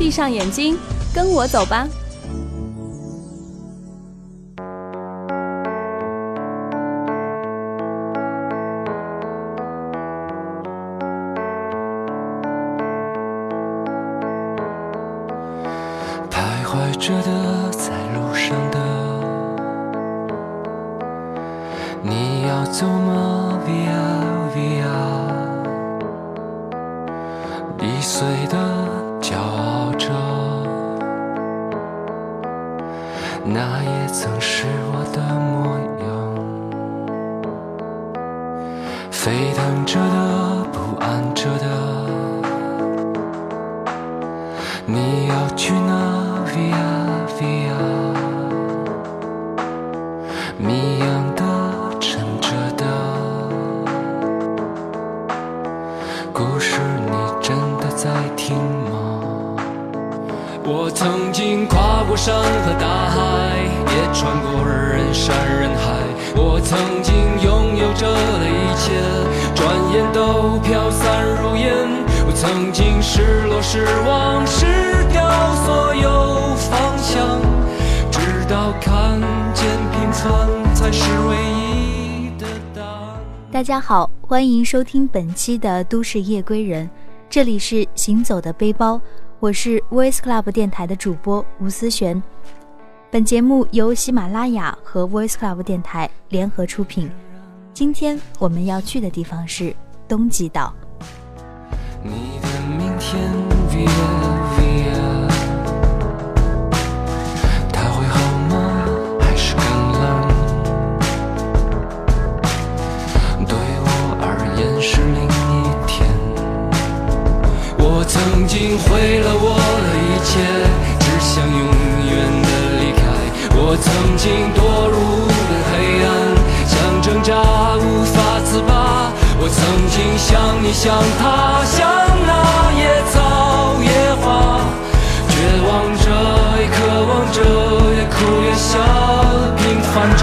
闭上眼睛，跟我走吧。徘徊着的，那也曾是我的模样。沸腾着的，不安着的，你要去哪？via via，谜样的沉着的，故事你真的在听吗？我曾经跨过山和大海，穿过人山人海。我曾经拥有着的一切，转眼都飘散如烟。我曾经失落失望失掉所有。方向，直到看见平凡才是唯一的答案。大家好，欢迎收听本期的《都市夜归人》，这里是行走的背包，我是 Voice Club 电台的主播吴思璇。本节目由喜马拉雅和 Voice Club 电台联合出品。今天我们要去的地方是东极岛。你的明天我曾经毁了我的一切，我曾经堕入了黑暗，想挣扎无法自拔。我曾经像你，像他，像那野草野花，绝望着，也渴望着，也哭也笑，平凡着。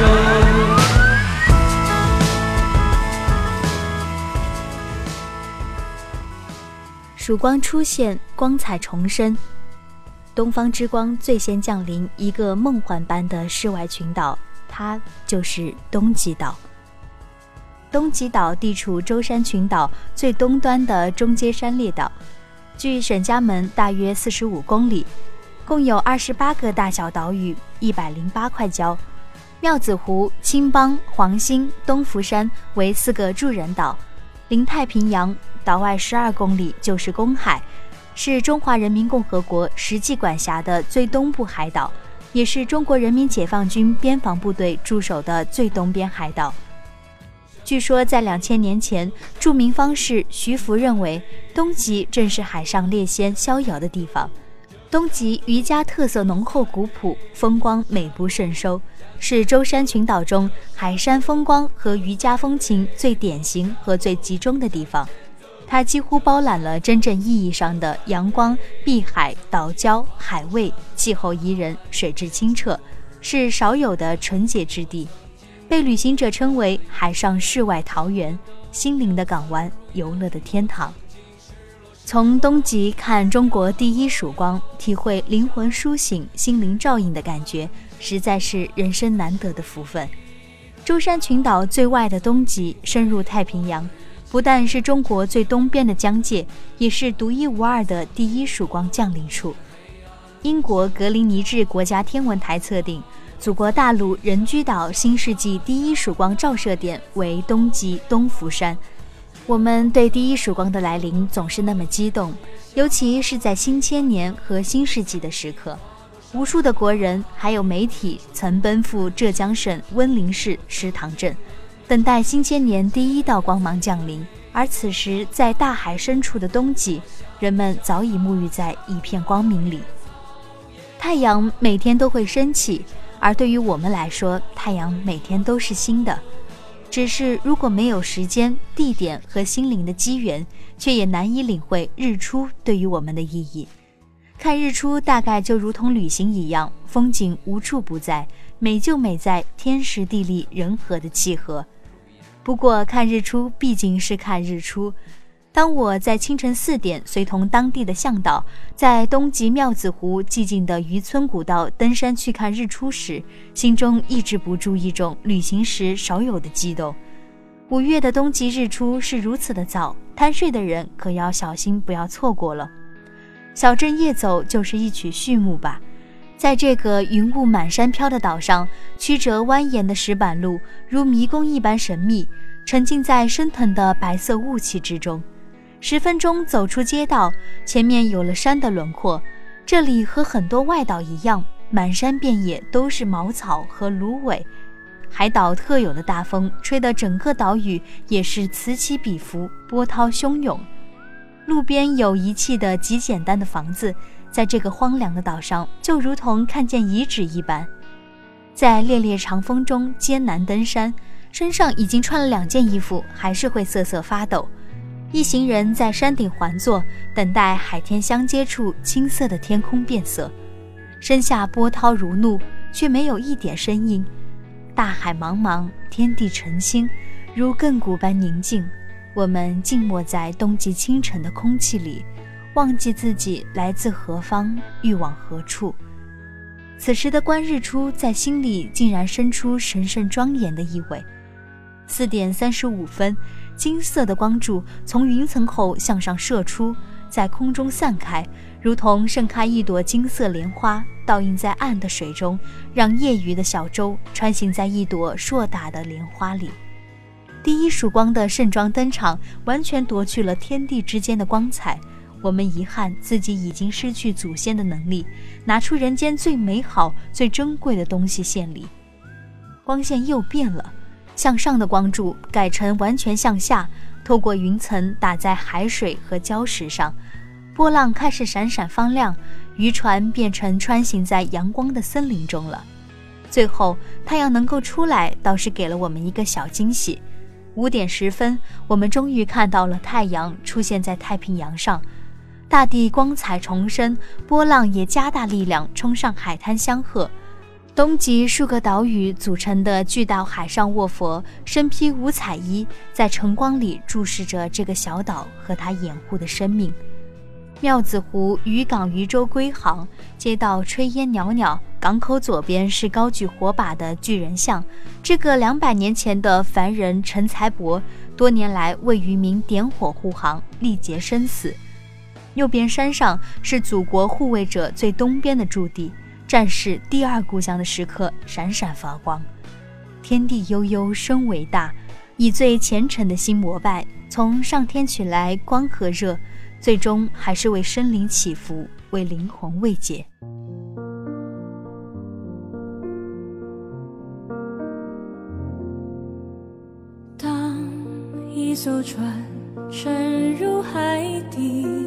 曙光出现，光彩重生，东方之光最先降临一个梦幻般的世外群岛，它就是东极岛。东极岛地处舟山群岛最东端的中阶山列岛，距沈家门大约四十五公里，共有二十八个大小岛屿，一百零八块礁。妙子湖、青帮、黄兴、东福山为四个住人岛，临太平洋。岛外十二公里就是公海，是中华人民共和国实际管辖的最东部海岛，也是中国人民解放军边防部队驻守的最东边海岛。据说，在两千年前，著名方士徐福认为，东极正是海上列仙逍遥的地方。东极渔家特色浓厚古朴，风光美不胜收，是舟山群岛中海山风光和渔家风情最典型和最集中的地方。它几乎包揽了真正意义上的阳光、碧海、岛礁、海味，气候宜人，水质清澈，是少有的纯洁之地，被旅行者称为“海上世外桃源”、心灵的港湾、游乐的天堂。从东极看中国第一曙光，体会灵魂苏醒、心灵照应的感觉，实在是人生难得的福分。舟山群岛最外的东极，深入太平洋。不但是中国最东边的疆界，也是独一无二的第一曙光降临处。英国格林尼治国家天文台测定，祖国大陆人居岛新世纪第一曙光照射点为东极东福山。我们对第一曙光的来临总是那么激动，尤其是在新千年和新世纪的时刻。无数的国人还有媒体曾奔赴浙江省温岭市石塘镇，等待新千年第一道光芒降临。而此时，在大海深处的冬季，人们早已沐浴在一片光明里。太阳每天都会升起，而对于我们来说，太阳每天都是新的。只是如果没有时间、地点和心灵的机缘，却也难以领会日出对于我们的意义。看日出大概就如同旅行一样，风景无处不在，美就美在天时地利人和的契合。不过看日出毕竟是看日出。当我在清晨四点随同当地的向导，在东极庙子湖寂静的渔村古道登山去看日出时，心中抑制不住一种旅行时少有的激动。五月的东极日出是如此的早，贪睡的人可要小心，不要错过了。小镇夜走就是一曲序幕吧，在这个云雾满山飘的岛上，曲折蜿蜒的石板路如迷宫一般神秘，沉浸在升腾的白色雾气之中。十分钟走出街道，前面有了山的轮廓。这里和很多外岛一样，满山遍野都是茅草和芦苇。海岛特有的大风吹得整个岛屿也是此起彼伏，波涛汹涌。路边有遗弃的极简单的房子，在这个荒凉的岛上，就如同看见遗址一般。在烈烈长风中艰难登山，身上已经穿了两件衣服，还是会瑟瑟发抖。一行人在山顶环坐，等待海天相接处青色的天空变色。身下波涛如怒，却没有一点声音。大海茫茫，天地澄清，如亘古般宁静。我们静默在冬季清晨的空气里，忘记自己来自何方，欲往何处。此时的观日出，在心里竟然生出神圣庄严的意味。四点三十五分，金色的光柱从云层后向上射出，在空中散开，如同盛开一朵金色莲花，倒映在暗的水中，让业余的小舟穿行在一朵硕大的莲花里。第一曙光的盛装登场，完全夺去了天地之间的光彩。我们遗憾自己已经失去祖先的能力，拿出人间最美好、最珍贵的东西献礼。光线又变了，向上的光柱改成完全向下，透过云层打在海水和礁石上，波浪开始闪闪发亮，渔船变成穿行在阳光的森林中了。最后，太阳能够出来，倒是给了我们一个小惊喜。五点十分，我们终于看到了太阳出现在太平洋上，大地光彩重生，波浪也加大力量冲上海滩相贺。东极数个岛屿组成的巨大海上卧佛，身披五彩衣，在晨光里注视着这个小岛和它掩护的生命。庙子湖渔港渔舟归航，街道炊烟袅袅。港口左边是高举火把的巨人像，这个两百年前的凡人陈才伯，多年来为渔民点火护航，历劫生死。右边山上是祖国护卫者最东边的驻地，战士第二故乡的时刻闪闪发光。天地悠悠，生伟大，以最虔诚的心膜拜，从上天取来光和热。最终还是为生灵祈福，为灵魂慰藉。当一艘船沉入海底，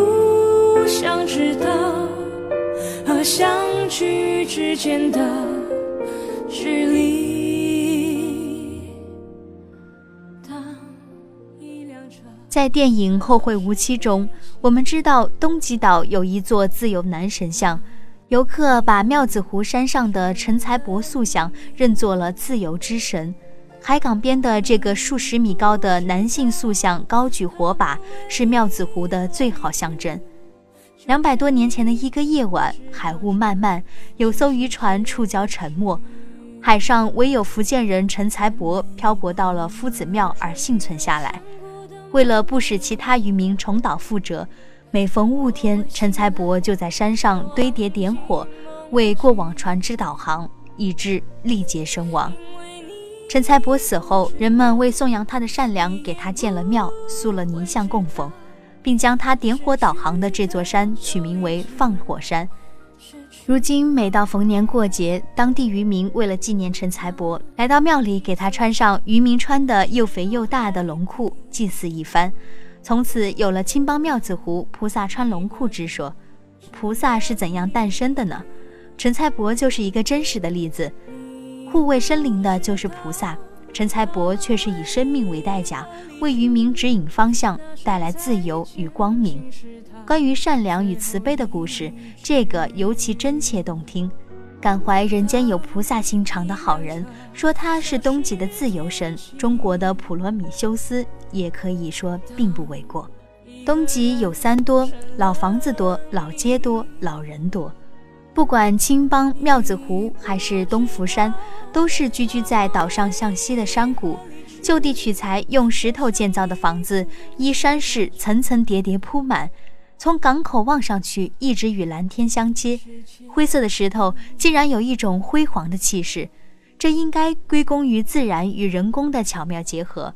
相聚之间的距离。在电影《后会无期》中，我们知道东极岛有一座自由男神像，游客把庙子湖山上的陈才伯塑像认作了自由之神。海港边的这个数十米高的男性塑像高举火把，是庙子湖的最好象征。两百多年前的一个夜晚，海雾漫漫，有艘渔船触礁沉没，海上唯有福建人陈才伯漂泊到了夫子庙而幸存下来。为了不使其他渔民重蹈覆辙，每逢雾天，陈才伯就在山上堆叠点火，为过往船只导航，以致力竭身亡。陈才伯死后，人们为颂扬他的善良，给他建了庙，塑了泥像供奉，并将他点火导航的这座山取名为放火山。如今每到逢年过节，当地渔民为了纪念陈才伯，来到庙里给他穿上渔民穿的又肥又大的龙裤，祭祀一番，从此有了青帮庙子湖菩萨穿龙裤之说。菩萨是怎样诞生的呢？陈才伯就是一个真实的例子，护卫生灵的就是菩萨。陈才伯却是以生命为代价，为渔民指引方向，带来自由与光明。关于善良与慈悲的故事，这个尤其真切动听。感怀人间有菩萨心肠的好人，说他是东极的自由神，中国的普罗米修斯，也可以说并不为过。东极有三多：老房子多，老街多，老人多。不管青帮、庙子湖还是东福山，都是居居在岛上向西的山谷，就地取材，用石头建造的房子，依山势层层叠叠铺满，从港口望上去，一直与蓝天相接。灰色的石头竟然有一种辉煌的气势，这应该归功于自然与人工的巧妙结合。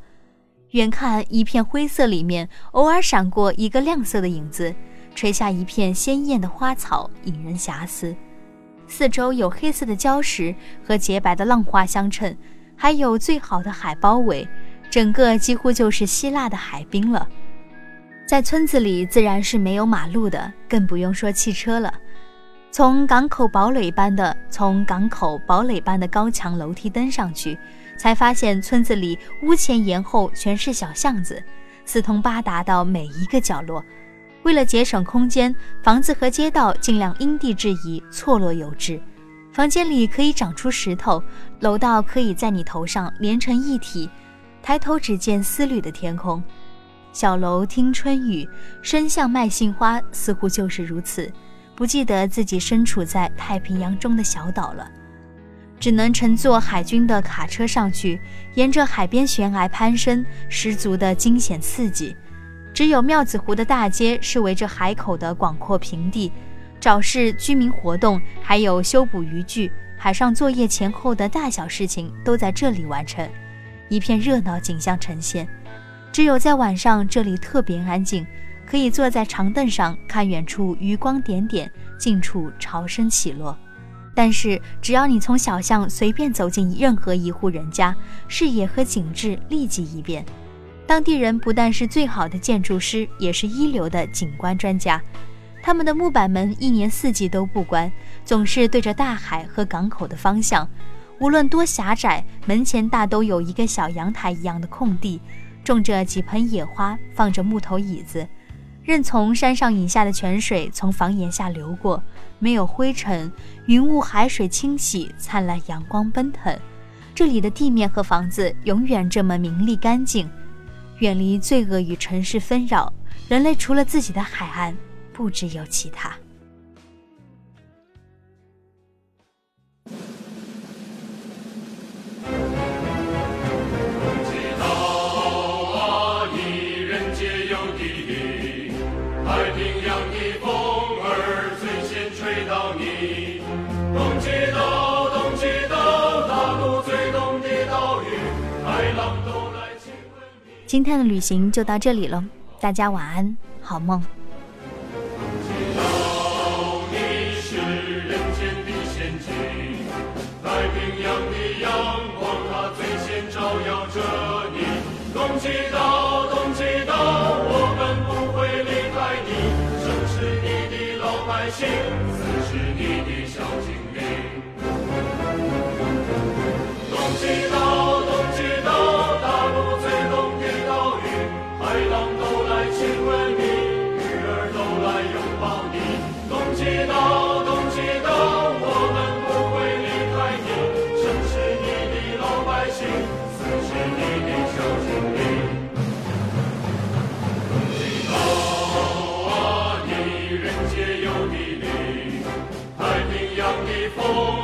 远看一片灰色里面，偶尔闪过一个亮色的影子。垂下一片鲜艳的花草，引人遐思。四周有黑色的礁石和洁白的浪花相衬，还有最好的海包围，整个几乎就是希腊的海滨了。在村子里自然是没有马路的，更不用说汽车了。从港口堡垒般的从港口堡垒般的高墙楼梯登上去，才发现村子里屋前檐后全是小巷子，四通八达到每一个角落。为了节省空间，房子和街道尽量因地制宜，错落有致。房间里可以长出石头，楼道可以在你头上连成一体。抬头只见丝缕的天空，小楼听春雨，深巷卖杏花，似乎就是如此。不记得自己身处在太平洋中的小岛了，只能乘坐海军的卡车上去，沿着海边悬崖攀升，十足的惊险刺激。只有庙子湖的大街是围着海口的广阔平地，早市、居民活动，还有修补渔具、海上作业前后的大小事情都在这里完成，一片热闹景象呈现。只有在晚上，这里特别安静，可以坐在长凳上看远处余光点点，近处潮声起落。但是，只要你从小巷随便走进任何一户人家，视野和景致立即一变。当地人不但是最好的建筑师，也是一流的景观专家。他们的木板门一年四季都不关，总是对着大海和港口的方向。无论多狭窄，门前大都有一个小阳台一样的空地，种着几盆野花，放着木头椅子，任从山上引下的泉水从房檐下流过，没有灰尘，云雾海水清洗，灿烂阳光奔腾。这里的地面和房子永远这么明丽干净。远离罪恶与尘世纷扰，人类除了自己的海岸，不知有其他。今天的旅行就到这里了，大家晚安，好梦。Oh.